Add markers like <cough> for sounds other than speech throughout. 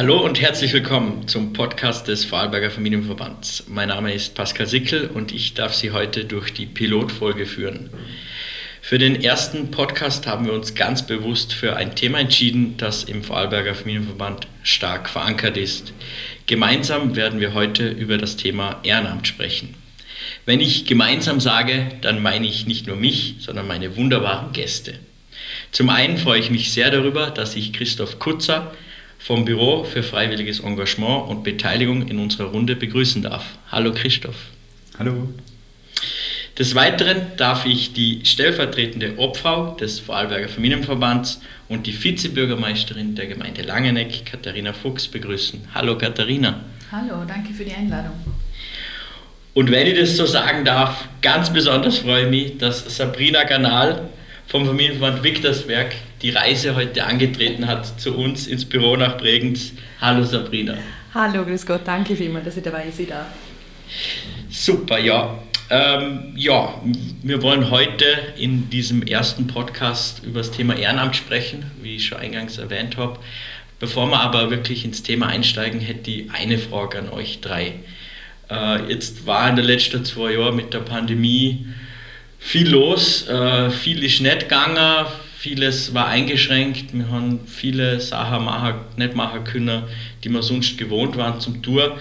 Hallo und herzlich willkommen zum Podcast des Vorarlberger Familienverbands. Mein Name ist Pascal Sickel und ich darf Sie heute durch die Pilotfolge führen. Für den ersten Podcast haben wir uns ganz bewusst für ein Thema entschieden, das im Vorarlberger Familienverband stark verankert ist. Gemeinsam werden wir heute über das Thema Ehrenamt sprechen. Wenn ich gemeinsam sage, dann meine ich nicht nur mich, sondern meine wunderbaren Gäste. Zum einen freue ich mich sehr darüber, dass ich Christoph Kutzer, vom Büro für freiwilliges Engagement und Beteiligung in unserer Runde begrüßen darf. Hallo Christoph. Hallo. Des Weiteren darf ich die stellvertretende Obfrau des Vorarlberger Familienverbands und die Vizebürgermeisterin der Gemeinde Langeneck, Katharina Fuchs, begrüßen. Hallo Katharina. Hallo, danke für die Einladung. Und wenn ich das so sagen darf, ganz besonders freue ich mich, dass Sabrina Ganal vom Familienverband Victorsberg die Reise heute angetreten hat zu uns ins Büro nach Bregenz. Hallo Sabrina. Hallo, grüß Gott, danke vielmals, dass ich dabei sein darf. Super, ja. Ähm, ja, wir wollen heute in diesem ersten Podcast über das Thema Ehrenamt sprechen, wie ich schon eingangs erwähnt habe. Bevor wir aber wirklich ins Thema einsteigen, hätte ich eine Frage an euch drei. Äh, jetzt war in den letzten zwei Jahren mit der Pandemie viel los, äh, viel ist nicht gegangen, vieles war eingeschränkt, wir haben viele Sachen machen, nicht machen können, die wir sonst gewohnt waren zum Tour.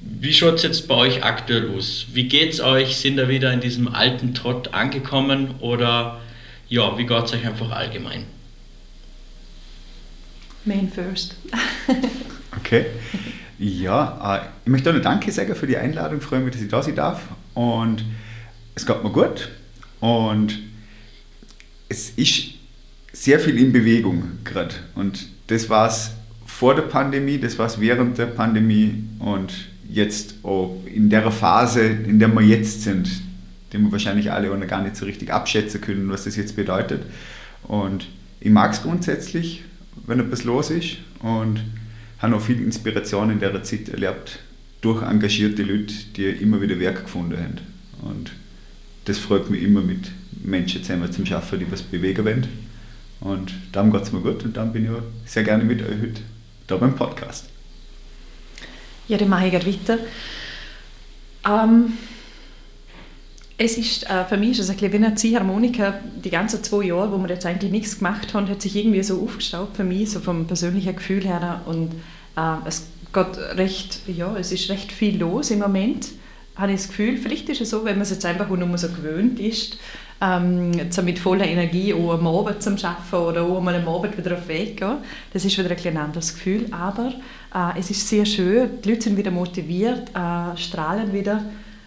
Wie schaut es jetzt bei euch aktuell aus? Wie geht es euch? Sind ihr wieder in diesem alten Trott angekommen oder ja, wie geht es euch einfach allgemein? Main first. <laughs> okay. Ja, äh, ich möchte auch noch Danke sagen für die Einladung. Ich freue mich, dass ich da sein darf. Und es geht mir gut. Und es ist sehr viel in Bewegung gerade. Und das war es vor der Pandemie, das war es während der Pandemie und jetzt auch in der Phase, in der wir jetzt sind, die wir wahrscheinlich alle auch noch gar nicht so richtig abschätzen können, was das jetzt bedeutet. Und ich mag es grundsätzlich, wenn etwas los ist und habe auch viel Inspiration in der Zeit erlebt durch engagierte Leute, die immer wieder Werk gefunden haben. Und das freut mich immer mit Menschen zusammen zum Schaffen, die was bewegen wollen. Und darum geht es mir gut und dann bin ich sehr gerne mit euch heute da beim Podcast. Ja, dann mache ich gerade weiter. Ähm, es ist, äh, für mich ist es ein bisschen wie eine Ziehharmonika. Die ganzen zwei Jahre, wo wir jetzt eigentlich nichts gemacht haben, hat sich irgendwie so aufgestaut für mich, so vom persönlichen Gefühl her. Und äh, es geht recht, ja, es ist recht viel los im Moment habe ich das Gefühl, vielleicht ist es so, wenn man es jetzt einfach nur so gewöhnt ist, ähm, mit voller Energie auch am Abend zum Arbeiten oder auch mal am Abend wieder auf den Weg gehen. Das ist wieder ein, ein anderes Gefühl, aber äh, es ist sehr schön, die Leute sind wieder motiviert, äh, strahlen wieder,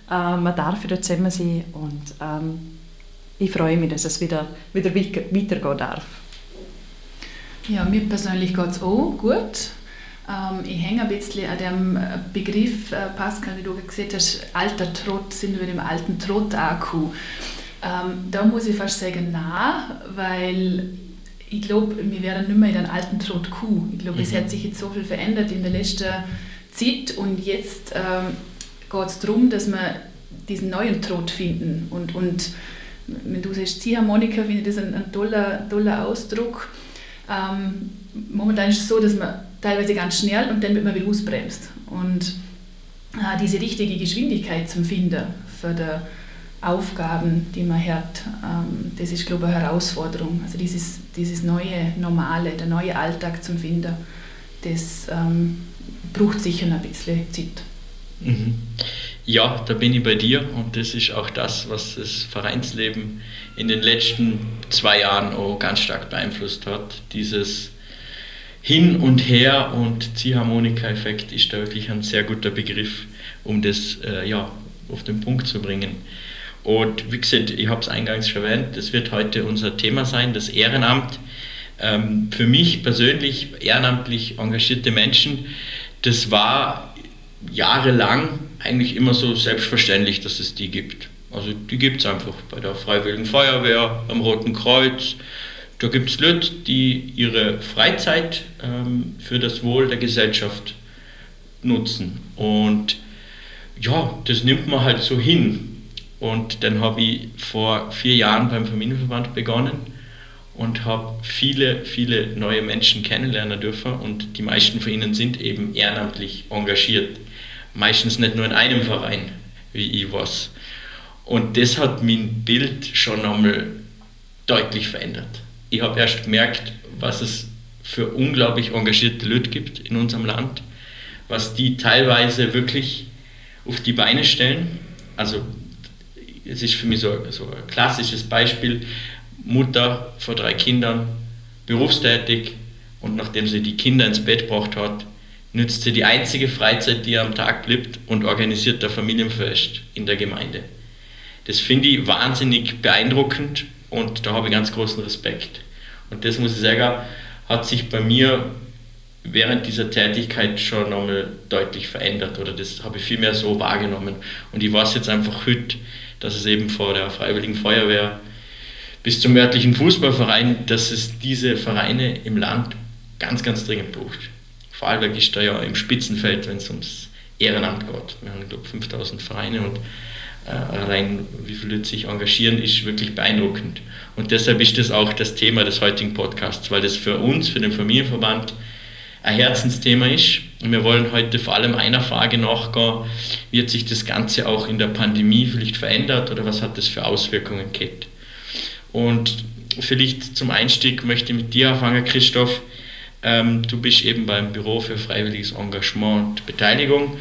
äh, man darf wieder zusammen sein und ähm, ich freue mich, dass es wieder, wieder weitergehen darf. Ja, mir persönlich geht es auch gut. Ähm, ich hänge ein bisschen an dem Begriff, äh, Pascal, wie du gesagt hast, alter Trott, sind wir im alten Trott-Akku. Ähm, da muss ich fast sagen, na, weil ich glaube, wir werden nicht mehr in den alten Trott Kuh. Ich glaube, mhm. es hat sich jetzt so viel verändert in der letzten Zeit und jetzt ähm, geht es darum, dass wir diesen neuen Trott finden. Und, und wenn du sagst Ziehharmonika, finde ich das ein, ein toller, toller Ausdruck. Ähm, momentan ist es so, dass man teilweise ganz schnell und dann wird man wieder ausbremst. Und äh, diese richtige Geschwindigkeit zum Finden für die Aufgaben, die man hat, ähm, das ist, glaube ich, eine Herausforderung. Also dieses, dieses neue Normale, der neue Alltag zum Finden, das ähm, braucht sicher ein bisschen Zeit. Mhm. Ja, da bin ich bei dir und das ist auch das, was das Vereinsleben in den letzten zwei Jahren auch ganz stark beeinflusst hat. Dieses hin und her und Ziehharmonika-Effekt ist da wirklich ein sehr guter Begriff, um das äh, ja, auf den Punkt zu bringen. Und wie gesagt, ich habe es eingangs schon erwähnt, das wird heute unser Thema sein, das Ehrenamt. Ähm, für mich persönlich, ehrenamtlich engagierte Menschen, das war jahrelang eigentlich immer so selbstverständlich, dass es die gibt. Also die gibt es einfach bei der Freiwilligen Feuerwehr, am Roten Kreuz, da gibt es Leute, die ihre Freizeit ähm, für das Wohl der Gesellschaft nutzen. Und ja, das nimmt man halt so hin. Und dann habe ich vor vier Jahren beim Familienverband begonnen und habe viele, viele neue Menschen kennenlernen dürfen und die meisten von ihnen sind eben ehrenamtlich engagiert. Meistens nicht nur in einem Verein, wie ich was. Und das hat mein Bild schon einmal deutlich verändert. Ich habe erst gemerkt, was es für unglaublich engagierte Leute gibt in unserem Land, was die teilweise wirklich auf die Beine stellen. Also es ist für mich so, so ein klassisches Beispiel, Mutter vor drei Kindern, berufstätig und nachdem sie die Kinder ins Bett gebracht hat, nützt sie die einzige Freizeit, die ihr am Tag bleibt und organisiert der Familienfest in der Gemeinde. Das finde ich wahnsinnig beeindruckend und da habe ich ganz großen Respekt. Und das muss ich sagen, hat sich bei mir während dieser Tätigkeit schon nochmal deutlich verändert oder das habe ich viel mehr so wahrgenommen. Und ich weiß jetzt einfach heute, dass es eben vor der Freiwilligen Feuerwehr bis zum örtlichen Fußballverein, dass es diese Vereine im Land ganz, ganz dringend braucht. Vorarlberg ist da ja im Spitzenfeld, wenn es ums Ehrenamt geht. Wir haben, glaube ich, 5000 Vereine und äh, allein wie viele sich engagieren, ist wirklich beeindruckend. Und deshalb ist das auch das Thema des heutigen Podcasts, weil das für uns, für den Familienverband, ein Herzensthema ist. Und wir wollen heute vor allem einer Frage nachgehen, wie hat sich das Ganze auch in der Pandemie vielleicht verändert oder was hat das für Auswirkungen gehabt? Und vielleicht zum Einstieg möchte ich mit dir anfangen, Christoph. Ähm, du bist eben beim Büro für freiwilliges Engagement und Beteiligung.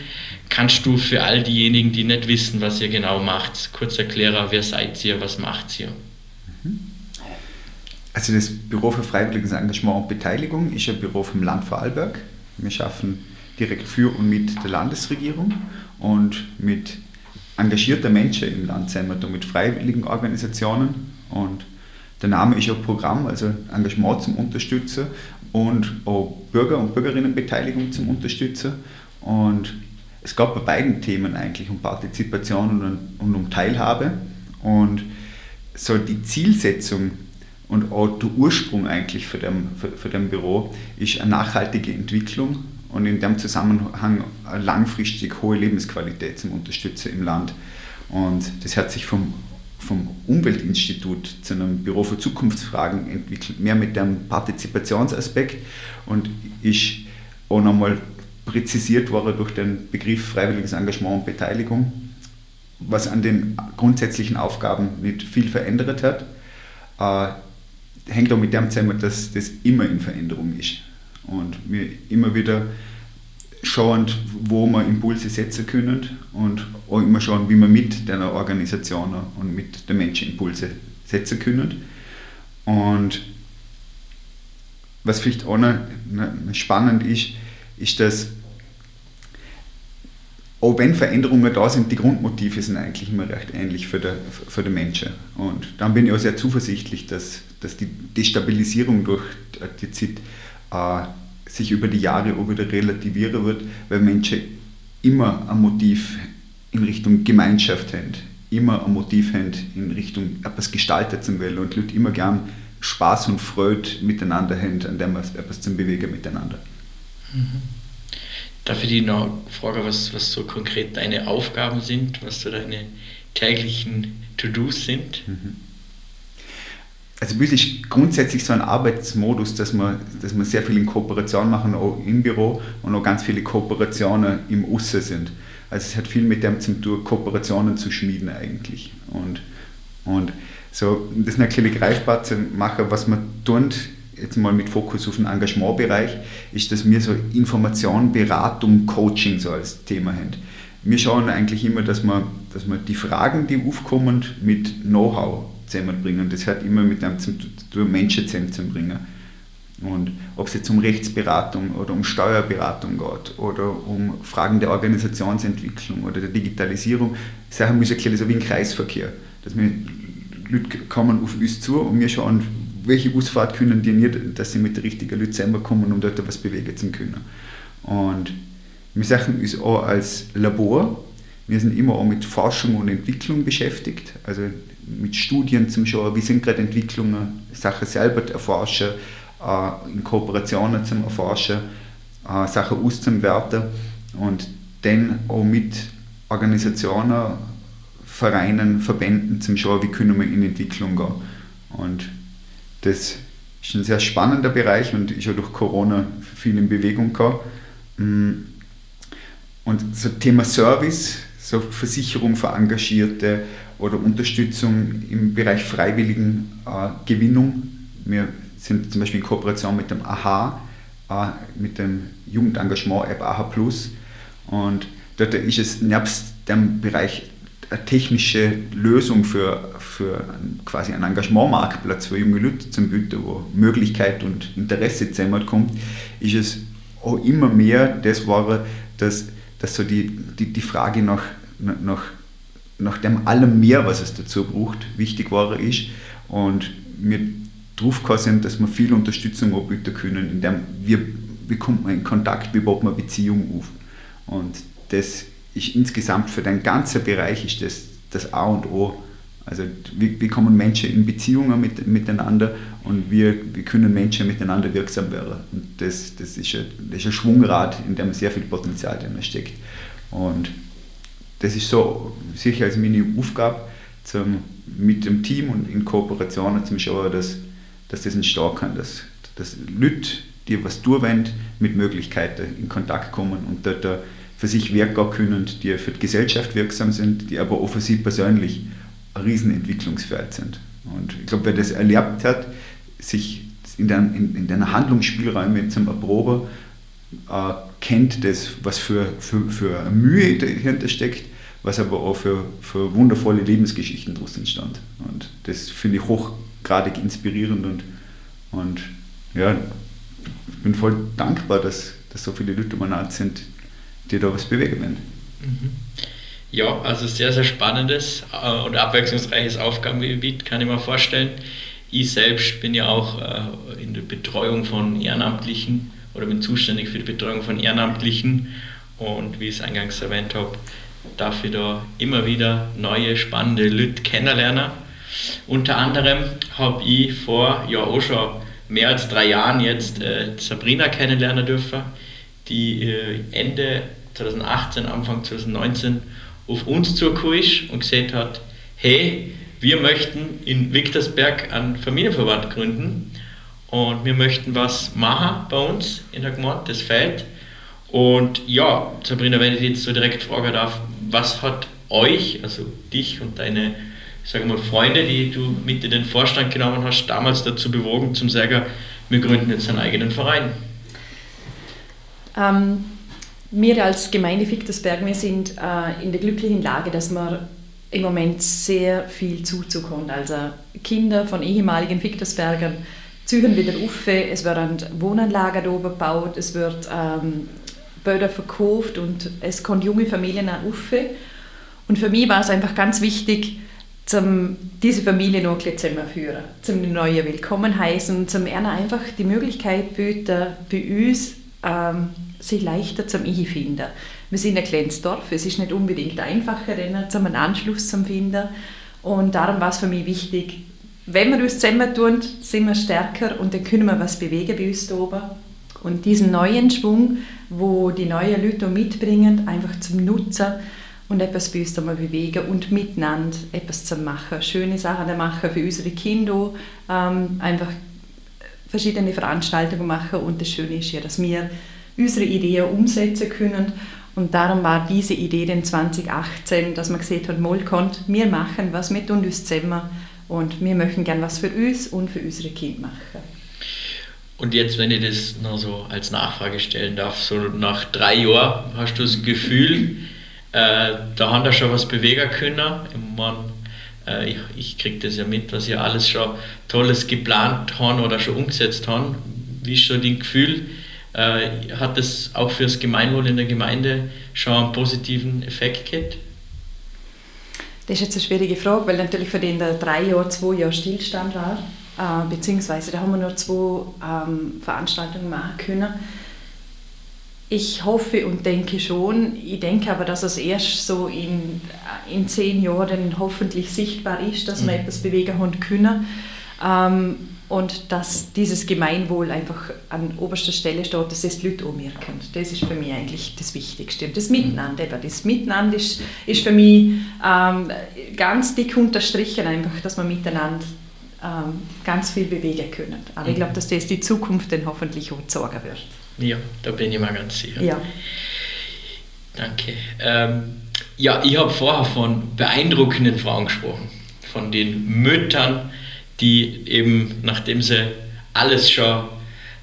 Kannst du für all diejenigen, die nicht wissen, was ihr genau macht, kurz erklären, wer seid ihr, was macht ihr? Also das Büro für freiwilliges Engagement und Beteiligung ist ein Büro vom Land Vorarlberg. Wir schaffen direkt für und mit der Landesregierung und mit engagierten Menschen im Land sind wir da mit freiwilligen Organisationen und der Name ist ja Programm, also Engagement zum Unterstützen und auch Bürger- und Bürgerinnenbeteiligung zum Unterstützen. Und es gab bei beiden Themen eigentlich um Partizipation und, und um Teilhabe. Und so die Zielsetzung und auch der Ursprung eigentlich für dem, für, für dem Büro ist eine nachhaltige Entwicklung und in dem Zusammenhang eine langfristig hohe Lebensqualität zum Unterstützen im Land. Und das hat sich vom vom Umweltinstitut zu einem Büro für Zukunftsfragen entwickelt, mehr mit dem Partizipationsaspekt und ist auch nochmal präzisiert worden durch den Begriff freiwilliges Engagement und Beteiligung, was an den grundsätzlichen Aufgaben nicht viel verändert hat. Hängt auch mit dem zusammen, dass das immer in Veränderung ist und wir immer wieder schauen, wo wir Impulse setzen können und auch immer schauen, wie wir mit der Organisation und mit den Menschen Impulse setzen können. Und was vielleicht auch noch spannend ist, ist, dass auch wenn Veränderungen da sind, die Grundmotive sind eigentlich immer recht ähnlich für die, für die Menschen. Und dann bin ich auch sehr zuversichtlich, dass, dass die Destabilisierung durch die Zeit äh, sich über die Jahre auch wieder relativieren wird, weil Menschen immer ein Motiv in Richtung Gemeinschaft haben, immer ein Motiv haben in Richtung etwas gestaltet zu wollen und Leute immer gern Spaß und Freude miteinander haben, an dem etwas zu bewegen miteinander. Mhm. Darf ich dich noch fragen, was, was so konkret deine Aufgaben sind, was so deine täglichen To-Dos sind? Mhm also wirklich grundsätzlich so ein Arbeitsmodus, dass wir, dass wir sehr viel in Kooperation machen, auch im Büro und auch ganz viele Kooperationen im Usse sind. Also es hat viel mit dem zu tun, Kooperationen zu schmieden eigentlich. Und, und so, das ein kleine greifbar zu machen, was wir tun, jetzt mal mit Fokus auf den Engagementbereich, ist, dass wir so Information, Beratung, Coaching so als Thema haben. Wir schauen eigentlich immer, dass wir, dass wir die Fragen, die aufkommen, mit Know-how zusammenbringen. Das hat immer mit einem Menschen zusammenzubringen. Und ob es jetzt um Rechtsberatung oder um Steuerberatung geht oder um Fragen der Organisationsentwicklung oder der Digitalisierung, Sachen müssen erklären, so wie ein Kreisverkehr. Dass wir Leute kommen auf uns zu und wir schauen, welche Ausfahrt können die nicht, dass sie mit den richtigen Leuten zusammenkommen, um dort etwas bewegen zu können. Und wir sehen uns auch als Labor. Wir sind immer auch mit Forschung und Entwicklung beschäftigt. Also mit Studien zum Schauen, wie sind gerade Entwicklungen, Sachen selber erforschen, äh, in Kooperationen zum Erforschen, äh, Sachen auszuwerten und dann auch mit Organisationen, Vereinen, Verbänden zum Schauen, wie können wir in Entwicklung gehen. Und das ist ein sehr spannender Bereich und ist ja durch Corona viel in Bewegung gekommen. Mm. Und so Thema Service, so Versicherung für Engagierte oder Unterstützung im Bereich freiwilligen äh, Gewinnung. Wir sind zum Beispiel in Kooperation mit dem AHA, äh, mit dem Jugendengagement-App AHA Plus. Und dort ist es nebst dem Bereich eine technische Lösung für, für quasi einen Engagementmarktplatz für junge Leute zum bieten, wo Möglichkeit und Interesse zusammenkommt, ist es auch immer mehr das war, dass, dass so die, die, die Frage nach, nach, nach dem allem mehr, was es dazu braucht, wichtig war ist und wir drauf sind, dass wir viel Unterstützung anbieten können, indem wir, wie kommt man in Kontakt, wie baut man Beziehungen auf und das ist insgesamt für den ganzen Bereich ist das das A und O. Also wie, wie kommen Menschen in Beziehungen mit, miteinander und wie, wie können Menschen miteinander wirksam werden. Und das, das, ist ein, das ist ein Schwungrad, in dem sehr viel Potenzial drin steckt. Und das ist so sicher als meine Aufgabe, zum, mit dem Team und in Kooperation zu schauen, dass, dass das entstehen kann, dass, dass Leute, die was tun mit Möglichkeiten in Kontakt kommen und dort für sich wirken können, die für die Gesellschaft wirksam sind, die aber auch für sie persönlich Riesenentwicklungsfeld sind. Und ich glaube, wer das erlebt hat, sich in den, in, in den Handlungsspielräumen zum Erproben, äh, kennt das, was für, für, für Mühe dahinter steckt, was aber auch für, für wundervolle Lebensgeschichten daraus entstand. Und das finde ich hochgradig inspirierend und, und ja, ich bin voll dankbar, dass, dass so viele Leute umeinander sind, die da was bewegen werden. Mhm. Ja, also sehr, sehr spannendes äh, und abwechslungsreiches Aufgabengebiet, kann ich mir vorstellen. Ich selbst bin ja auch äh, in der Betreuung von Ehrenamtlichen oder bin zuständig für die Betreuung von Ehrenamtlichen und wie ich es eingangs erwähnt habe, darf ich da immer wieder neue, spannende Leute kennenlernen. Unter anderem habe ich vor ja auch schon mehr als drei Jahren jetzt äh, Sabrina kennenlernen dürfen die äh, Ende 2018, Anfang 2019 auf uns zugekommen ist und gesagt hat, hey, wir möchten in Victorsberg einen Familienverband gründen und wir möchten was machen bei uns in der Gemeinde, das fällt. Und ja, Sabrina, wenn ich jetzt so direkt fragen darf, was hat euch, also dich und deine sagen wir mal, Freunde, die du mit in den Vorstand genommen hast, damals dazu bewogen, zum sagen, wir gründen jetzt einen eigenen Verein? Ähm, wir als Gemeinde Fichtersberg, wir sind äh, in der glücklichen Lage, dass wir im Moment sehr viel haben. Also Kinder von ehemaligen Fichtersbergern ziehen wieder auf, es werden Wohnanlagen oben gebaut, es wird ähm, Böden verkauft und es kommen junge Familien auch auf. Und für mich war es einfach ganz wichtig, zum diese Familie noch ein bisschen zusammenführen, zum neuen Willkommen heißen, zum ihnen einfach die Möglichkeit bieten, bei uns ähm, sich leichter zum Ich finden. Wir sind ein kleines Dorf, es ist nicht unbedingt einfacher, einen Anschluss zu finden. Und darum war es für mich wichtig, wenn wir uns zusammentun, sind wir stärker und dann können wir was bewegen bei uns oben. Und diesen neuen Schwung, wo die neuen Leute mitbringen, einfach zum Nutzen und etwas bei uns bewegen und miteinander etwas zu machen. Schöne Sachen machen für unsere Kinder, ähm, einfach verschiedene Veranstaltungen machen und das Schöne ist ja, dass wir unsere Ideen umsetzen können und darum war diese Idee dann 2018, dass man gesehen hat, mal kommt, wir machen was mit uns zusammen und wir möchten gerne was für uns und für unsere Kinder machen. Und jetzt, wenn ich das noch so als Nachfrage stellen darf, so nach drei Jahren hast du das Gefühl, äh, da haben wir schon was bewegen können. Ich, mein, äh, ich, ich kriege das ja mit, was ihr alles schon Tolles geplant haben oder schon umgesetzt haben. Wie ist schon dein Gefühl? Äh, hat das auch für das Gemeinwohl in der Gemeinde schon einen positiven Effekt gehabt? Das ist jetzt eine schwierige Frage, weil natürlich für den drei Jahre, zwei Jahre Stillstand war, äh, beziehungsweise da haben wir nur zwei ähm, Veranstaltungen machen können. Ich hoffe und denke schon. Ich denke aber, dass es erst so in, in zehn Jahren hoffentlich sichtbar ist, dass wir mhm. etwas bewegen können. Ähm, und dass dieses Gemeinwohl einfach an oberster Stelle steht, dass es die Leute umwirken. Das ist für mich eigentlich das Wichtigste. Und das Miteinander, eben, das Miteinander ist, ist für mich ähm, ganz dick unterstrichen, einfach, dass man miteinander ähm, ganz viel bewegen können. Aber mhm. ich glaube, dass das die Zukunft dann hoffentlich auch sorgen wird. Ja, da bin ich mir ganz sicher. Ja. Danke. Ähm, ja, ich habe vorher von beeindruckenden Frauen gesprochen, von den Müttern, die eben, nachdem sie alles schon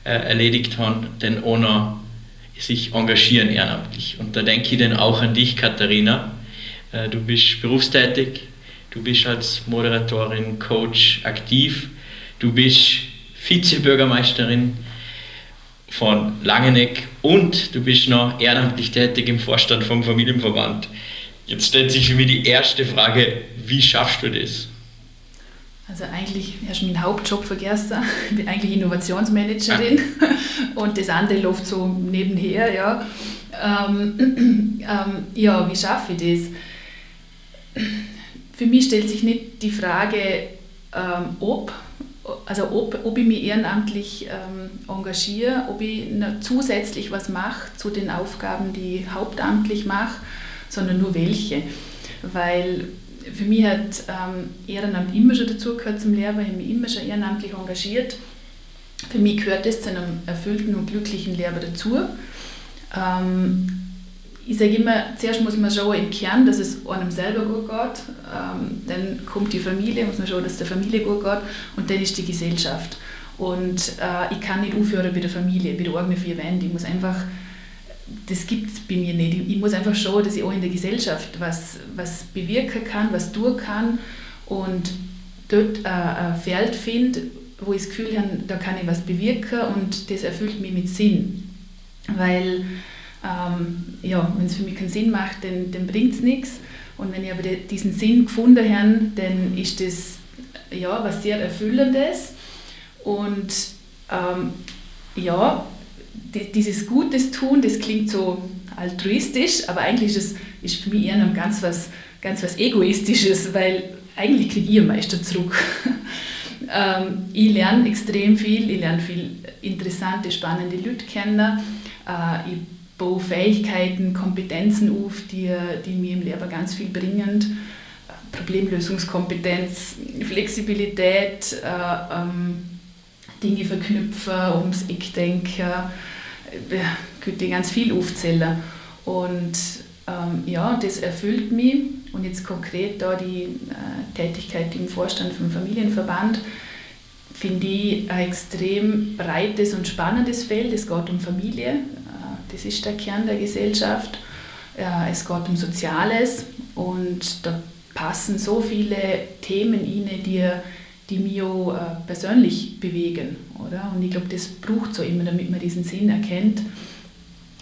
äh, erledigt haben, denn ohne sich engagieren ehrenamtlich. Und da denke ich dann auch an dich, Katharina. Äh, du bist berufstätig, du bist als Moderatorin, Coach aktiv, du bist Vizebürgermeisterin von Langeneck und du bist noch ehrenamtlich tätig im Vorstand vom Familienverband. Jetzt stellt sich für mich die erste Frage, wie schaffst du das? Also eigentlich hast du meinen Hauptjob vergessen. Ich bin eigentlich Innovationsmanagerin ah. <laughs> und das andere läuft so nebenher. Ja, ähm, <clears throat> ähm, ja wie schaffe ich das? Für mich stellt sich nicht die Frage, ähm, ob, also ob, ob ich mich ehrenamtlich ähm, engagiere, ob ich zusätzlich was mache zu den Aufgaben, die ich hauptamtlich mache, sondern nur welche. Weil für mich hat ähm, Ehrenamt immer schon dazugehört zum Lehrer, ich habe mich immer schon ehrenamtlich engagiert. Für mich gehört es zu einem erfüllten und glücklichen Lehrer dazu. Ähm, ich sage immer, zuerst muss man schauen im Kern, dass es einem selber gut geht. Ähm, dann kommt die Familie, muss man schauen, dass es der Familie gut geht. Und dann ist die Gesellschaft. Und äh, ich kann nicht aufhören bei der Familie, bei der eigenen vier Wände. Ich muss einfach das gibt es bei mir nicht. Ich muss einfach schauen, dass ich auch in der Gesellschaft was, was bewirken kann, was tun kann und dort ein Feld finde, wo ich das Gefühl habe, da kann ich was bewirken und das erfüllt mich mit Sinn. Weil, ähm, ja, wenn es für mich keinen Sinn macht, dann, dann bringt es nichts. Und wenn ich aber diesen Sinn gefunden habe, dann ist das ja, was sehr Erfüllendes. Und ähm, ja, dieses Gutes tun, das klingt so altruistisch, aber eigentlich ist es ist für mich eher ganz was, ganz was Egoistisches, weil eigentlich kriege ich am meisten zurück. <laughs> ähm, ich lerne extrem viel, ich lerne viel interessante, spannende Leute kennen. Äh, ich baue Fähigkeiten, Kompetenzen auf, die, die mir im Leben ganz viel bringen. Problemlösungskompetenz, Flexibilität, äh, ähm, Dinge verknüpfen, ums Eck denken, könnte ich ganz viel aufzählen. Und ähm, ja, das erfüllt mich. Und jetzt konkret da die äh, Tätigkeit im Vorstand vom Familienverband finde ich ein extrem breites und spannendes Feld. Es geht um Familie, äh, das ist der Kern der Gesellschaft. Äh, es geht um Soziales und da passen so viele Themen rein, die die mich auch äh, persönlich bewegen. Oder? Und ich glaube, das braucht so immer, damit man diesen Sinn erkennt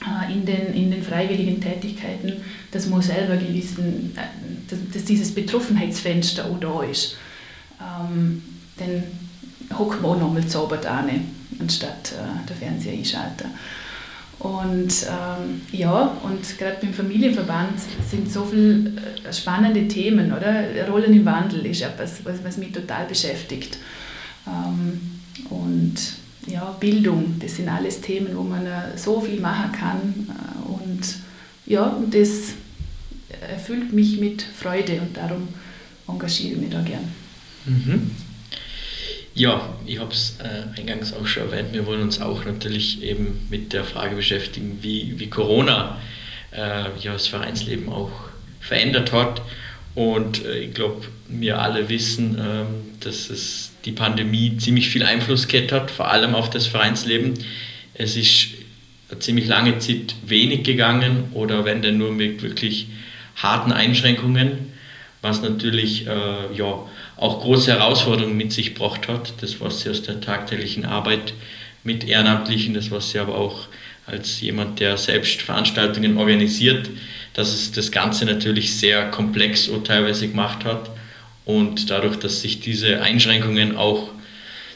äh, in, den, in den freiwilligen Tätigkeiten, dass man selber gewissen, äh, dass, dass, dieses Betroffenheitsfenster auch da ist. Ähm, dann hockt man auch nochmal an, anstatt der Fernseher einschalten. Und ähm, ja, und gerade beim Familienverband sind so viele äh, spannende Themen, oder? Rollen im Wandel ist etwas, was, was mich total beschäftigt. Ähm, und ja, Bildung, das sind alles Themen, wo man äh, so viel machen kann. Äh, und ja, das erfüllt mich mit Freude und darum engagiere ich mich da gern. Mhm. Ja, ich habe es äh, eingangs auch schon erwähnt. Wir wollen uns auch natürlich eben mit der Frage beschäftigen, wie, wie Corona äh, ja, das Vereinsleben auch verändert hat. Und äh, ich glaube, wir alle wissen, ähm, dass es die Pandemie ziemlich viel Einfluss gehabt hat, vor allem auf das Vereinsleben. Es ist eine ziemlich lange Zeit wenig gegangen oder wenn denn nur mit wirklich harten Einschränkungen, was natürlich äh, ja, auch große Herausforderungen mit sich gebracht hat. Das, was sie aus der tagtäglichen Arbeit mit Ehrenamtlichen, das, was sie aber auch als jemand, der selbst Veranstaltungen organisiert, dass es das Ganze natürlich sehr komplex und teilweise gemacht hat. Und dadurch, dass sich diese Einschränkungen auch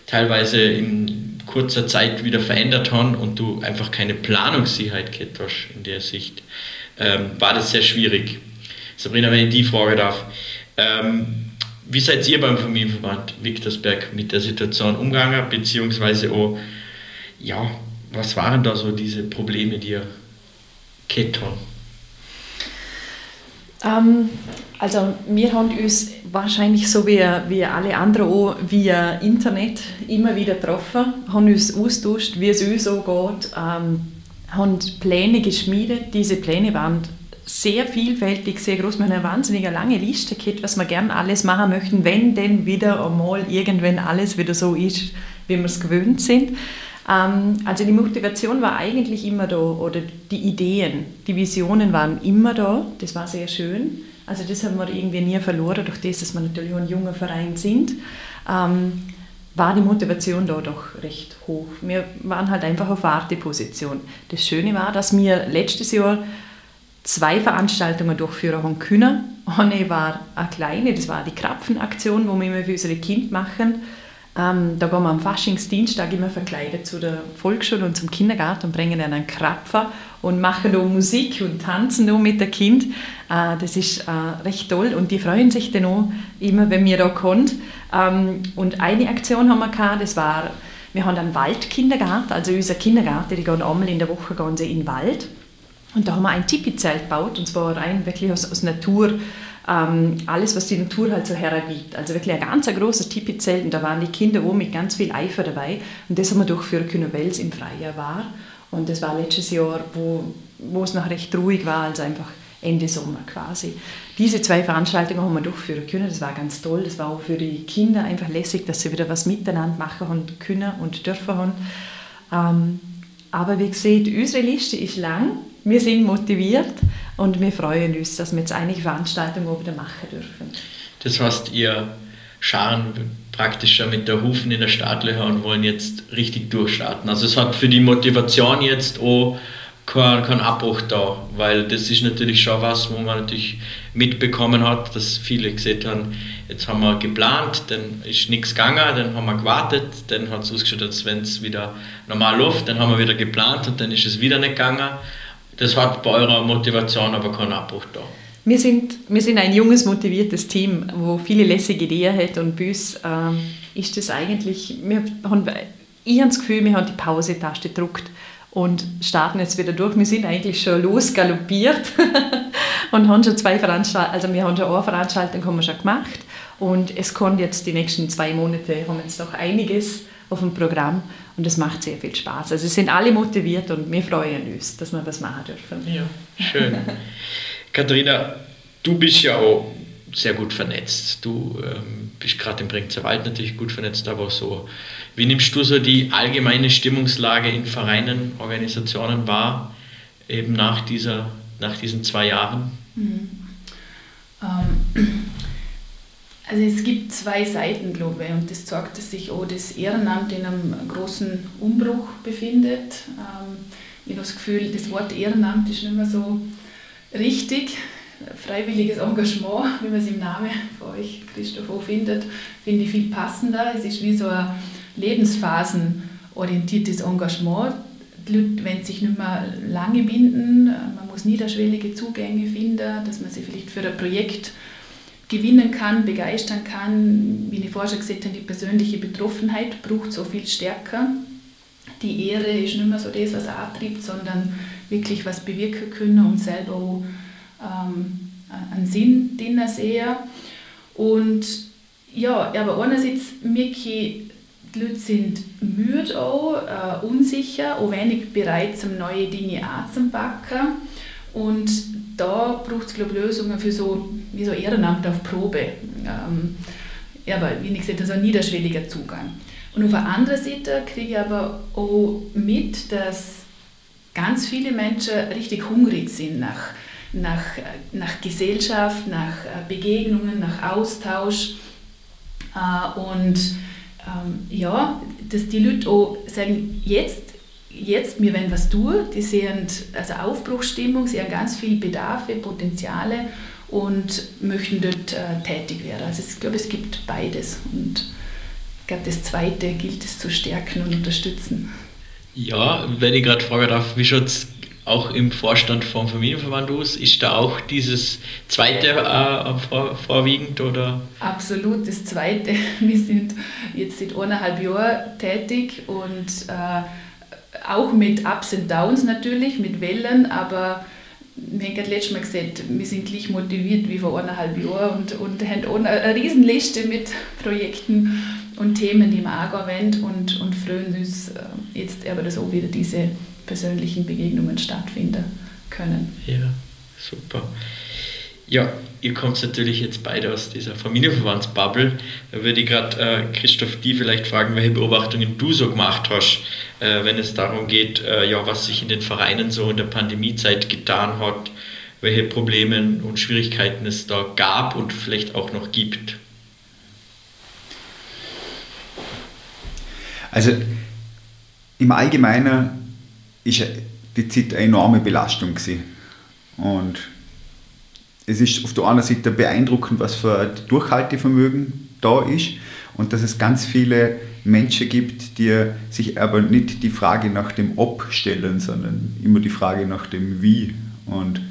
teilweise in kurzer Zeit wieder verändert haben und du einfach keine Planungssicherheit gehabt hast in der Sicht, ähm, war das sehr schwierig. Sabrina, wenn ich die Frage darf. Ähm, wie seid ihr beim Familienverband Victorsberg mit der Situation umgegangen, beziehungsweise auch, ja, was waren da so diese Probleme, die ihr gehabt Ähm, also wir haben uns wahrscheinlich so wie, wie alle anderen auch via Internet immer wieder getroffen, haben uns austauscht, wie es uns so geht, ähm, haben Pläne geschmiedet. Diese Pläne waren sehr vielfältig, sehr groß. Wir haben eine wahnsinnig lange Liste gehabt, was wir gerne alles machen möchten, wenn denn wieder einmal irgendwann alles wieder so ist, wie wir es gewöhnt sind. Ähm, also die Motivation war eigentlich immer da oder die Ideen, die Visionen waren immer da. Das war sehr schön. Also das haben wir irgendwie nie verloren, durch das, dass wir natürlich ein junger Verein sind. Ähm, war die Motivation da doch recht hoch. Wir waren halt einfach auf Warteposition. Das Schöne war, dass wir letztes Jahr zwei Veranstaltungen durchführen haben können. Eine war eine kleine, das war die Krapfenaktion, wo wir immer für unsere Kinder machen. Ähm, da gehen wir am Faschingsdienstag immer verkleidet zu der Volksschule und zum Kindergarten und bringen dann einen Krapfer und machen da Musik und tanzen da mit dem Kind. Äh, das ist äh, recht toll und die freuen sich dann auch immer, wenn wir da kommen. Ähm, und eine Aktion haben wir gehabt, das war, wir haben einen Waldkindergarten, also unser Kindergarten, die gehen einmal in der Woche gehen sie in den Wald. Und da haben wir ein Tipi-Zelt gebaut, und zwar rein wirklich aus, aus Natur ähm, alles, was die Natur halt so hergibt. Also wirklich ein ganz großes Tipi-Zelt und da waren die Kinder auch mit ganz viel Eifer dabei und das haben wir durchführen können, weil es im Freien war. Und das war letztes Jahr, wo, wo es noch recht ruhig war, also einfach Ende Sommer quasi. Diese zwei Veranstaltungen haben wir durchführen können, das war ganz toll. Das war auch für die Kinder einfach lässig, dass sie wieder was miteinander machen und können und dürfen haben. Ähm, aber wie gesagt, unsere Liste ist lang, wir sind motiviert und wir freuen uns, dass wir jetzt einige Veranstaltungen oben machen dürfen. Das heißt, ihr scharen praktisch schon mit der Hufen in der Startlöcher und wollen jetzt richtig durchstarten. Also es hat für die Motivation jetzt auch keinen kein Abbruch da, weil das ist natürlich schon was, wo man natürlich mitbekommen hat, dass viele gesehen haben, jetzt haben wir geplant, dann ist nichts gegangen, dann haben wir gewartet, dann hat es ausgeschaut, als wenn es wieder normal läuft, dann haben wir wieder geplant und dann ist es wieder nicht gegangen. Das hat bei eurer Motivation aber keinen Abbruch da. Wir sind, wir sind ein junges, motiviertes Team, wo viele lässige Ideen hat und uns ähm, ist das eigentlich, wir haben, ich habe das Gefühl, wir haben die Pause-Taste gedruckt und starten jetzt wieder durch. Wir sind eigentlich schon losgaloppiert <laughs> und haben schon zwei Veranstaltungen, also wir haben schon eine Veranstaltung haben wir schon gemacht und es kommt jetzt die nächsten zwei Monate, haben jetzt noch einiges auf dem Programm und es macht sehr viel Spaß. Also es sind alle motiviert und wir freuen uns, dass wir das machen dürfen. Ja, schön. Katharina, du bist ja auch sehr gut vernetzt. Du ähm, bist gerade im Bregenzer Wald natürlich gut vernetzt, aber so. Wie nimmst du so die allgemeine Stimmungslage in Vereinen, Organisationen wahr, eben nach, dieser, nach diesen zwei Jahren? Mhm. Ähm, also es gibt zwei Seiten, glaube ich, und das zeigt, dass sich auch das Ehrenamt in einem großen Umbruch befindet. Ähm, ich habe das Gefühl, das Wort Ehrenamt ist nicht mehr so richtig. Freiwilliges Engagement, wie man es im Namen von euch, Christoph, auch findet, finde ich viel passender. Es ist wie so ein lebensphasenorientiertes Engagement. Die Leute wollen sich nicht mehr lange binden, man muss niederschwellige Zugänge finden, dass man sich vielleicht für ein Projekt gewinnen kann, begeistern kann. Wie ich vorher gesagt habe, die persönliche Betroffenheit braucht so viel stärker. Die Ehre ist nicht mehr so das, was antreibt, sondern wirklich was bewirken können und selber auch ähm, einen Sinn drin sehen. Und ja, aber einerseits merke ich, die Leute sind müde auch, äh, unsicher, auch wenig bereit, um neue Dinge anzupacken. Und da braucht es Lösungen für so, wie so Ehrenamt auf Probe. Ähm, ja, aber wie ich gesagt, also ein niederschwelliger Zugang. Und auf der anderen Seite kriege ich aber auch mit, dass ganz viele Menschen richtig hungrig sind nach, nach, nach Gesellschaft, nach äh, Begegnungen, nach Austausch. Äh, und ähm, ja, dass die Leute auch sagen, jetzt jetzt, wir werden was tun, die sehen also Aufbruchsstimmung, sehen ganz viele Bedarfe, Potenziale und möchten dort äh, tätig werden. Also ich glaube, es gibt beides und ich glaube, das Zweite gilt es zu stärken und unterstützen. Ja, wenn ich gerade fragen darf, wie schaut es auch im Vorstand vom Familienverband aus? Ist da auch dieses Zweite äh, vor, vorwiegend? Oder? Absolut, das Zweite. <laughs> Wir sind jetzt seit eineinhalb Jahren tätig und äh, auch mit Ups und Downs natürlich, mit Wellen, aber wir haben gerade letztes Mal gesagt, wir sind gleich motiviert wie vor eineinhalb Jahren und, und haben auch eine, Riesenliste mit Projekten und Themen, die wir angehen und, und freuen uns äh, jetzt aber, dass auch wieder diese persönlichen Begegnungen stattfinden können. Ja, super. Ja, ihr kommt natürlich jetzt beide aus dieser Familienverbandsbubble. Da würde ich gerade äh, Christoph die vielleicht fragen, welche Beobachtungen du so gemacht hast, äh, wenn es darum geht, äh, ja, was sich in den Vereinen so in der Pandemiezeit getan hat, welche Probleme und Schwierigkeiten es da gab und vielleicht auch noch gibt. Also im Allgemeinen ist die Zeit eine enorme Belastung gewesen. Und es ist auf der einen Seite beeindruckend, was für Durchhaltevermögen da ist und dass es ganz viele Menschen gibt, die sich aber nicht die Frage nach dem Ob stellen, sondern immer die Frage nach dem Wie. Und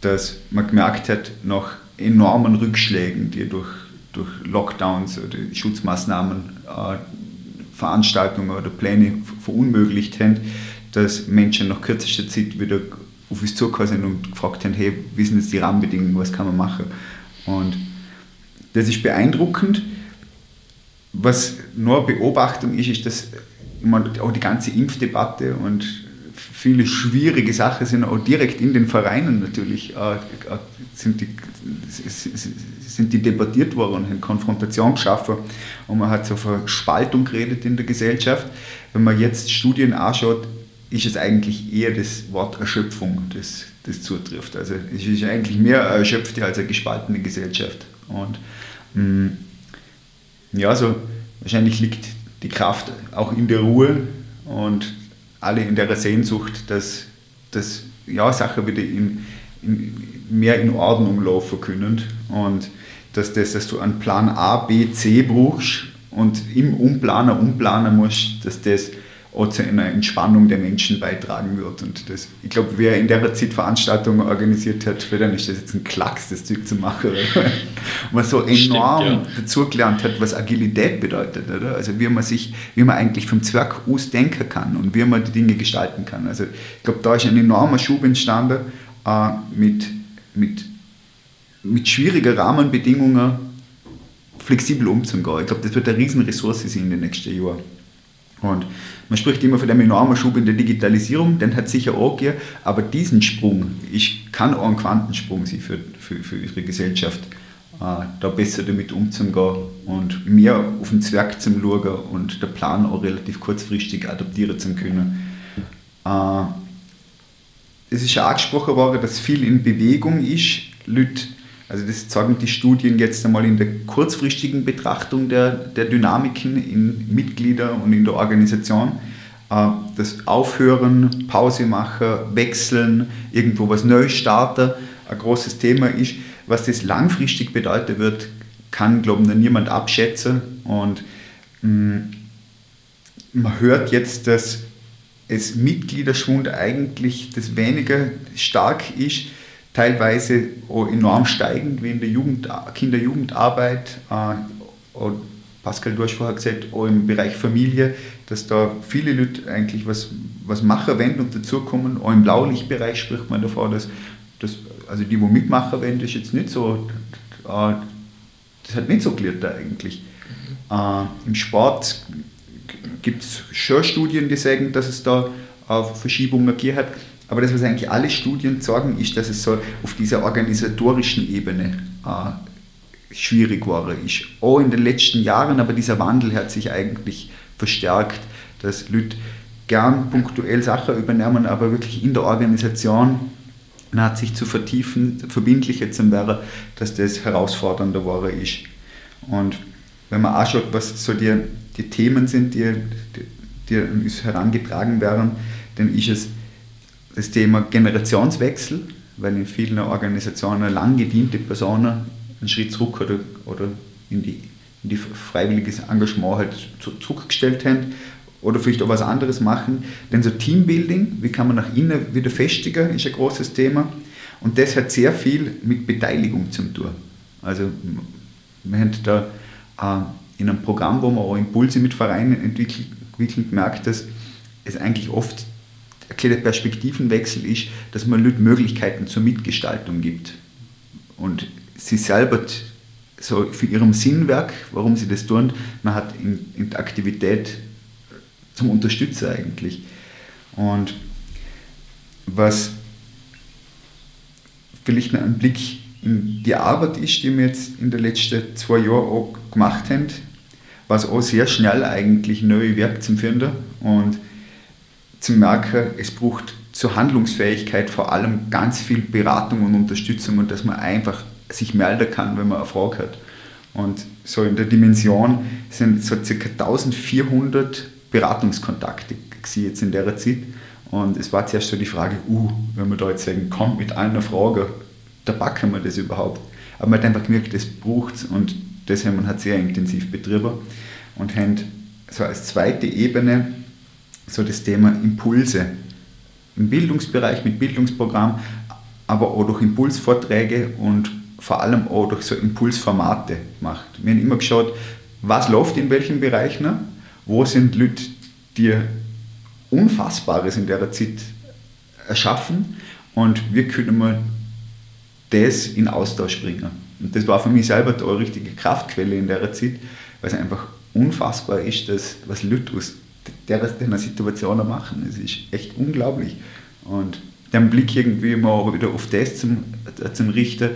dass man gemerkt hat, nach enormen Rückschlägen, die durch, durch Lockdowns oder Schutzmaßnahmen äh, Veranstaltungen oder Pläne verunmöglicht haben, dass Menschen nach kürzester Zeit wieder auf uns zugekommen sind und gefragt haben, hey, wie sind jetzt die Rahmenbedingungen, was kann man machen? Und das ist beeindruckend. Was nur Beobachtung ist, ist, dass man auch die ganze Impfdebatte und viele schwierige Sachen sind auch direkt in den Vereinen natürlich äh, äh sind, die, sind die debattiert worden haben Konfrontation geschaffen und man hat so von Spaltung geredet in der Gesellschaft. Wenn man jetzt Studien anschaut, ist es eigentlich eher das Wort Erschöpfung, das, das zutrifft. Also es ist eigentlich mehr eine erschöpfte als eine gespaltene Gesellschaft. Und mh, mm, ja, so wahrscheinlich liegt die Kraft auch in der Ruhe und alle in der Sehnsucht, dass, dass ja, Sachen wieder in, in, mehr in Ordnung laufen können und dass, das, dass du einen Plan A, B, C brauchst und im Umplaner umplanen musst, dass das auch zu einer Entspannung der Menschen beitragen wird. Und das, ich glaube, wer in der Zeit Veranstaltungen organisiert hat, für den ist das jetzt ein Klacks, das Zeug zu machen. und <laughs> man so enorm Stimmt, ja. dazugelernt hat, was Agilität bedeutet. Oder? Also wie man sich, wie man eigentlich vom Zwerg aus denken kann und wie man die Dinge gestalten kann. Also ich glaube, da ist ein enormer Schub entstanden äh, mit, mit, mit schwierigen Rahmenbedingungen flexibel umzugehen. Ich glaube, das wird eine riesen Ressource sein in den nächsten Jahren. Und man spricht immer von dem enormen Schub in der Digitalisierung, den hat sicher auch gegeben, aber diesen Sprung ich, kann auch ein Quantensprung sein für, für, für unsere Gesellschaft, äh, da besser damit umzugehen und mehr auf den Zwerg zu schauen und der Plan auch relativ kurzfristig adaptieren zu können. Äh, es ist ja angesprochen worden, dass viel in Bewegung ist. Leute also das zeigen die Studien jetzt einmal in der kurzfristigen Betrachtung der, der Dynamiken in Mitglieder und in der Organisation. Äh, das Aufhören, Pause machen, wechseln, irgendwo was Neues starten, ein großes Thema ist. Was das langfristig bedeuten wird, kann, glaube ich, niemand abschätzen. Und mh, mm, man hört jetzt, dass es Mitgliederschwund eigentlich das weniger stark ist, teilweise enorm steigend, wie in der Jugend, Kinder-Jugendarbeit. Äh, Pascal, du hast vorher gesagt, auch im Bereich Familie, dass da viele Leute eigentlich was, was machen wollen und dazukommen. Auch im Blaulichtbereich spricht man davon, dass, dass also die, die mitmachen wollen, das ist jetzt nicht so, äh, das hat nicht so gelernt eigentlich. Äh, Im Sport gibt es schon Studien, die sagen, dass es da Verschiebungen gegeben hat. Aber das, was eigentlich alle Studien sagen, ist, dass es so auf dieser organisatorischen Ebene äh, schwierig war. Ist. Auch in den letzten Jahren, aber dieser Wandel hat sich eigentlich verstärkt, dass Leute gern punktuell Sachen übernehmen, aber wirklich in der Organisation hat sich zu vertiefen, verbindlicher zu werden, dass das herausfordernder war ist. Und wenn man anschaut, was so die, die Themen sind, die, die, die uns herangetragen werden, dann ist es das Thema Generationswechsel, weil in vielen Organisationen lang gediente Personen einen Schritt zurück oder, oder in, die, in die freiwilliges Engagement halt zurückgestellt haben oder vielleicht auch was anderes machen. Denn so Teambuilding, wie kann man nach innen wieder festigen, ist ein großes Thema. Und das hat sehr viel mit Beteiligung zu tun. Also wir haben da äh, in einem Programm, wo wir auch Impulse mit Vereinen entwickeln, gemerkt, dass es eigentlich oft ein kleiner Perspektivenwechsel ist, dass man Leuten Möglichkeiten zur Mitgestaltung gibt. Und sie selber so für ihrem Sinnwerk, warum sie das tun, man hat in, in der Aktivität zum Unterstützer eigentlich. Und was vielleicht ein Blick in die Arbeit ist, die wir jetzt in den letzten zwei Jahren auch gemacht haben, was auch sehr schnell eigentlich neue Werk zum Finden und zum Merken, es braucht zur Handlungsfähigkeit vor allem ganz viel Beratung und Unterstützung und dass man einfach sich melden kann, wenn man eine Frage hat. Und so in der Dimension sind so ca. 1400 Beratungskontakte jetzt in der Zeit. Und es war zuerst so die Frage, uh, wenn man da jetzt sagen, kommt mit einer Frage, da backen wir das überhaupt. Aber man hat einfach gemerkt, das braucht es und das haben wir halt sehr intensiv betrieben und haben so als zweite Ebene so das Thema Impulse im Bildungsbereich mit Bildungsprogramm, aber auch durch Impulsvorträge und vor allem auch durch so Impulsformate gemacht. Wir haben immer geschaut, was läuft in welchen Bereichen, wo sind Leute, die Unfassbares in der Zeit erschaffen und wie können wir das in Austausch bringen. Und das war für mich selber eine richtige Kraftquelle in der Zeit, weil es einfach unfassbar ist, dass, was Leute aus der, der Situation machen. Es ist echt unglaublich. Und den Blick irgendwie mal wieder auf das zum, zum Richten,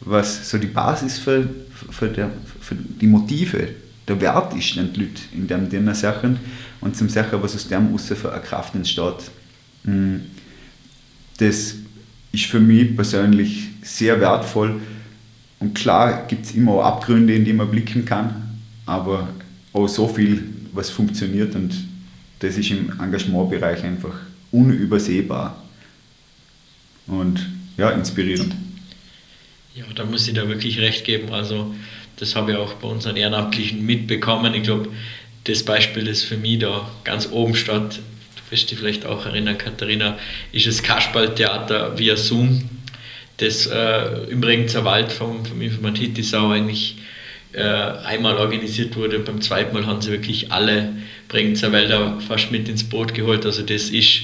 was so die Basis für, für, der, für die Motive, der Wert ist, den Leute in dem denen Sachen und zum Sachen, was aus dem raus für eine Kraft entsteht. Mm, das ist für mich persönlich sehr wertvoll und klar gibt es immer auch Abgründe, in die man blicken kann, aber auch so viel, was funktioniert und das ist im Engagementbereich einfach unübersehbar und ja, inspirierend. Ja, da muss ich da wirklich recht geben. Also, das habe ich auch bei unseren Ehrenamtlichen mitbekommen. Ich glaube, das Beispiel, das für mich da ganz oben stand, du wirst dich vielleicht auch erinnern, Katharina, ist das Kasperltheater via Zoom, das äh, im Wald vom, vom Informatitisau eigentlich äh, einmal organisiert wurde. Beim zweiten Mal haben sie wirklich alle Bregenzer Wälder fast mit ins Boot geholt. Also das ist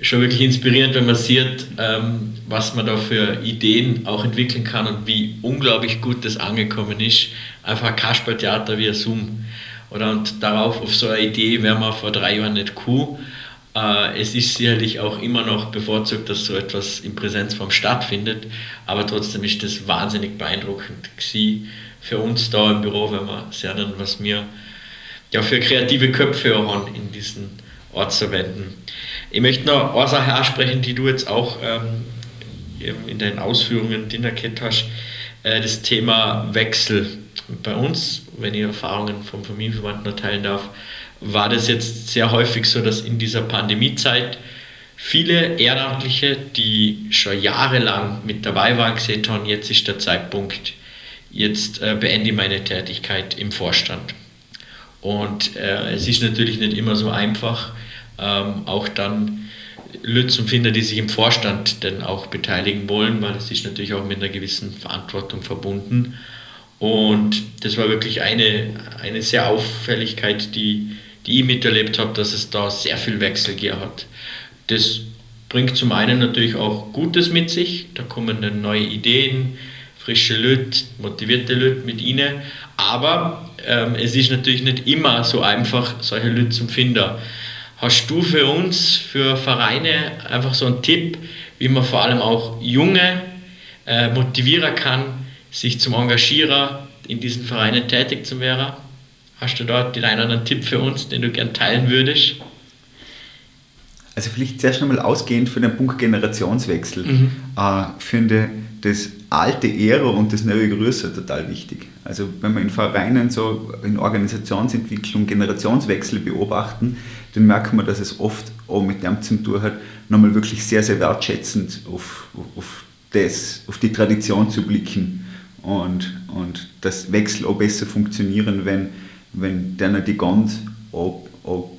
schon wirklich inspirierend, wenn man sieht, ähm, was man da für Ideen auch entwickeln kann und wie unglaublich gut das angekommen ist. Einfach ein Kasperltheater via Zoom. Oder und darauf, auf so eine Idee wäre man vor drei Jahren nicht cool. Äh, es ist sicherlich auch immer noch bevorzugt, dass so etwas in Präsenzform stattfindet, aber trotzdem ist das wahnsinnig beeindruckend gewesen für uns da im Büro, wenn man sehen, was wir ja, für kreative Köpfe haben in diesen Ort zu wenden. Ich möchte noch eine Sache ansprechen, die du jetzt auch ähm, in deinen Ausführungen erkennt hast, äh, das Thema Wechsel. Bei uns, wenn ich Erfahrungen vom Familienverwandten teilen darf, war das jetzt sehr häufig so, dass in dieser Pandemiezeit viele Ehrenamtliche, die schon jahrelang mit dabei waren, gesehen haben, jetzt ist der Zeitpunkt, jetzt äh, beende ich meine Tätigkeit im Vorstand. Und äh, es ist natürlich nicht immer so einfach, ähm, auch dann finden, die sich im Vorstand dann auch beteiligen wollen, weil es ist natürlich auch mit einer gewissen Verantwortung verbunden. Und das war wirklich eine, eine sehr Auffälligkeit, die, die ich miterlebt habe, dass es da sehr viel Wechsel gegeben hat. Das bringt zum einen natürlich auch Gutes mit sich, da kommen dann neue Ideen, frische Leute, motivierte Leute mit ihnen, aber ähm, es ist natürlich nicht immer so einfach, solche Leute zu finden. Hast du für uns, für Vereine, einfach so einen Tipp, wie man vor allem auch Junge äh, motivieren kann, sich zum Engagieren in diesen Vereinen tätig zu werden? Hast du dort den einen oder anderen Tipp für uns, den du gern teilen würdest? Also vielleicht zuerst einmal ausgehend von dem Punkt Generationswechsel. Mhm. Äh, finde das alte Ehre und das neue Größe total wichtig. Also wenn wir in Vereinen so in Organisationsentwicklung Generationswechsel beobachten, dann merken wir, dass es oft auch mit dem zu tun hat, nochmal wirklich sehr, sehr wertschätzend auf, auf, das, auf die Tradition zu blicken und, und das Wechsel auch besser funktionieren, wenn, wenn dann die ganz auch, auch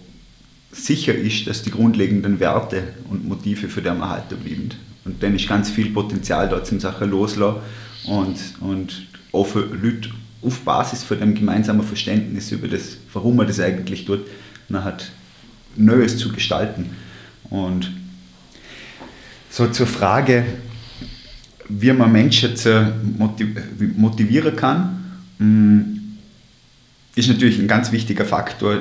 sicher ist, dass die grundlegenden Werte und Motive für den erhalten bleiben. Und dann ist ganz viel Potenzial dort zum Sachen loslassen und, und auch für Leute auf Basis von dem gemeinsamen Verständnis über das, warum man das eigentlich tut, dann hat Neues zu gestalten. Und so zur Frage, wie man Menschen zu motivieren kann, mm, ist natürlich ein ganz wichtiger Faktor,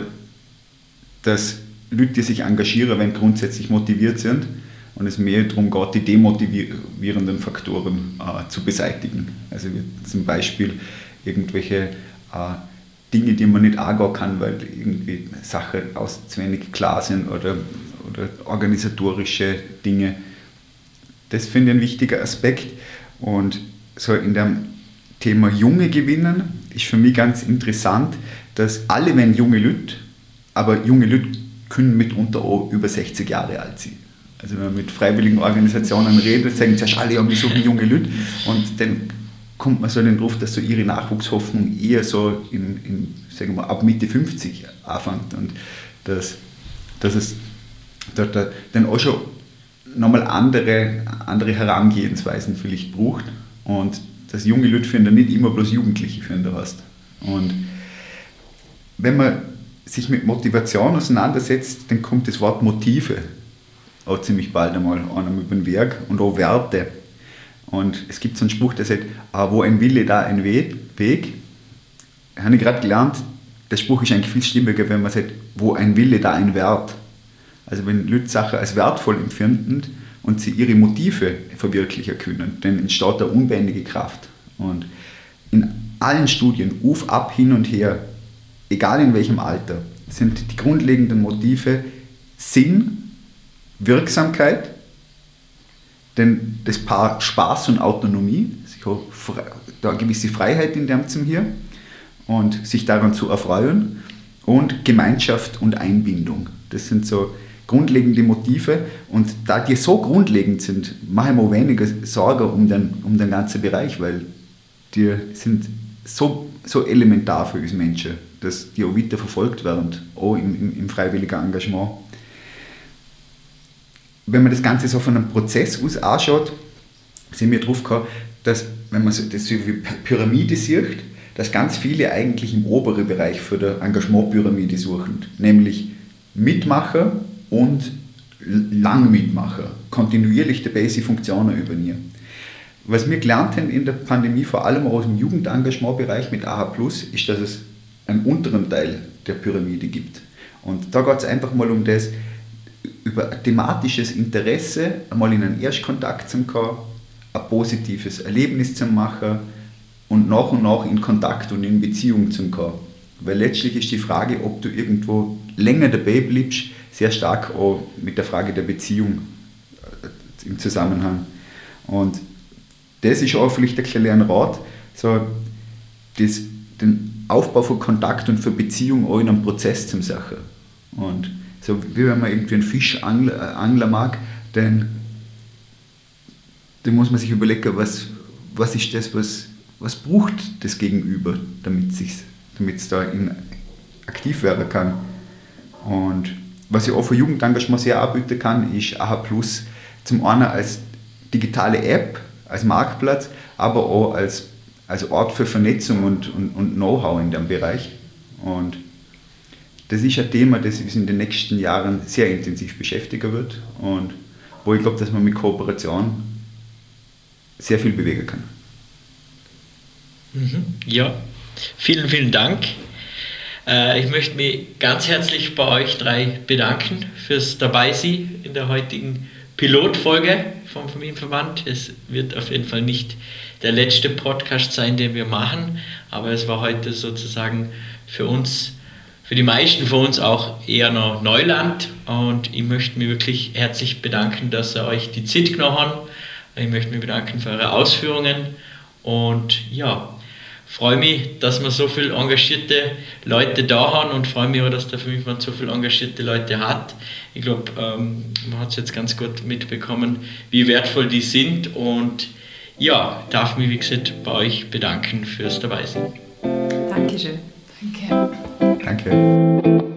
dass Leute sich engagieren, wenn grundsätzlich motiviert sind und es mehr darum geht, die demotivierenden Faktoren äh, zu beseitigen. Also zum Beispiel irgendwelche äh, Dinge, die man nicht angehen kann, weil irgendwie Sachen aus zu wenig klar sind oder, oder organisatorische Dinge. Das finde ich ein wichtiger Aspekt. Und so in dem Thema Junge gewinnen ist für mich ganz interessant, dass alle, wenn junge Leute, aber junge Leute können mitunter auch über 60 Jahre alt sein. Also wenn man mit freiwilligen Organisationen redet, sagen sie, alle haben so junge Leute. Und dann kommt man so in den Ruf, dass so ihre Nachwuchshoffnung eher so in, in sagen wir, ab Mitte 50 anfängt. Und dass, dass es dort dann auch schon nochmal andere, andere Herangehensweisen vielleicht braucht. Und dass junge Leute finden nicht immer bloß Jugendliche finden hast. Und wenn man sich mit Motivation auseinandersetzt, dann kommt das Wort Motive auch ziemlich bald einmal einem über den Weg und auch Werte. Und es gibt so einen Spruch, der sagt, ah, wo ein Wille, da ein Weg. Habe ich gerade gelernt, der Spruch ist eigentlich viel stimmiger, wenn man sagt, wo ein Wille, da ein Wert. Also wenn Leute Sachen als wertvoll empfinden und sie ihre Motive verwirklichen können, dann entsteht da unbändige Kraft. Und in allen Studien, auf, ab, hin und her, egal in welchem Alter, sind die grundlegenden Motive Sinn, Wirksamkeit, denn das Paar Spaß und Autonomie, da eine gewisse Freiheit in dem zum hier und sich daran zu erfreuen und Gemeinschaft und Einbindung. Das sind so grundlegende Motive und da die so grundlegend sind, mache ich mir weniger Sorge um den, um den ganzen Bereich, weil die sind so, so elementar für uns Menschen, dass die auch weiter verfolgt werden, auch im, im, im freiwilligen Engagement wenn man das Ganze so von einem Prozess aus anschaut, sind wir drauf gekommen, dass, wenn man so, das so wie Pyramide sieht, dass ganz viele eigentlich im oberen Bereich für die Engagementpyramide suchen, nämlich Mitmacher und Langmitmacher, kontinuierlich dabei sie Funktionen übernehmen. Was wir gelernt haben in der Pandemie, vor allem aus dem Jugendengagementbereich mit AH+, ist, dass es einen unteren Teil der Pyramide gibt. Und da geht es einfach mal um das, über thematisches Interesse einmal in einen Erstkontakt zu kommen, ein positives Erlebnis zu machen und nach und nach in Kontakt und in Beziehung zu kommen. Weil letztlich ist die Frage, ob du irgendwo länger dabei bleibst, sehr stark auch mit der Frage der Beziehung äh, im Zusammenhang. Und das ist auch vielleicht ein kleiner Rat, so das, den Aufbau von Kontakt und für Beziehung auch in einem Prozess zum Sachen. Und so wie wenn man irgendwie einen Fischangler äh, mag, dann, dann muss man sich überlegen, was, was ist das, was, was braucht das Gegenüber, damit es da in, aktiv werden kann. Und was ich auch für Jugendengagement sehr anbieten kann, ist AHA Plus zum einen als digitale App, als Marktplatz, aber auch als, als Ort für Vernetzung und, und, und Know-how in dem Bereich. Und das ist ein Thema, das uns in den nächsten Jahren sehr intensiv beschäftigen wird und wo ich glaube, dass man mit Kooperation sehr viel bewegen kann. Mhm. Ja, vielen, vielen Dank. Äh, ich möchte mich ganz herzlich bei euch drei bedanken fürs Dabeisein in der heutigen Pilotfolge vom Familienverband. Es wird auf jeden Fall nicht der letzte Podcast sein, den wir machen, aber es war heute sozusagen für uns für die meisten von uns auch eher noch Neuland und ich möchte mich wirklich herzlich bedanken, dass ihr euch die Zeit genommen habt. Ich möchte mich bedanken für eure Ausführungen und ja, freue mich, dass wir so viele engagierte Leute da haben und freue mich auch, dass der Familienverband so viele engagierte Leute hat. Ich glaube, ähm, man hat es jetzt ganz gut mitbekommen, wie wertvoll die sind und ja, darf mich wie gesagt bei euch bedanken fürs Dabeisein. Dankeschön. Danke. Danke.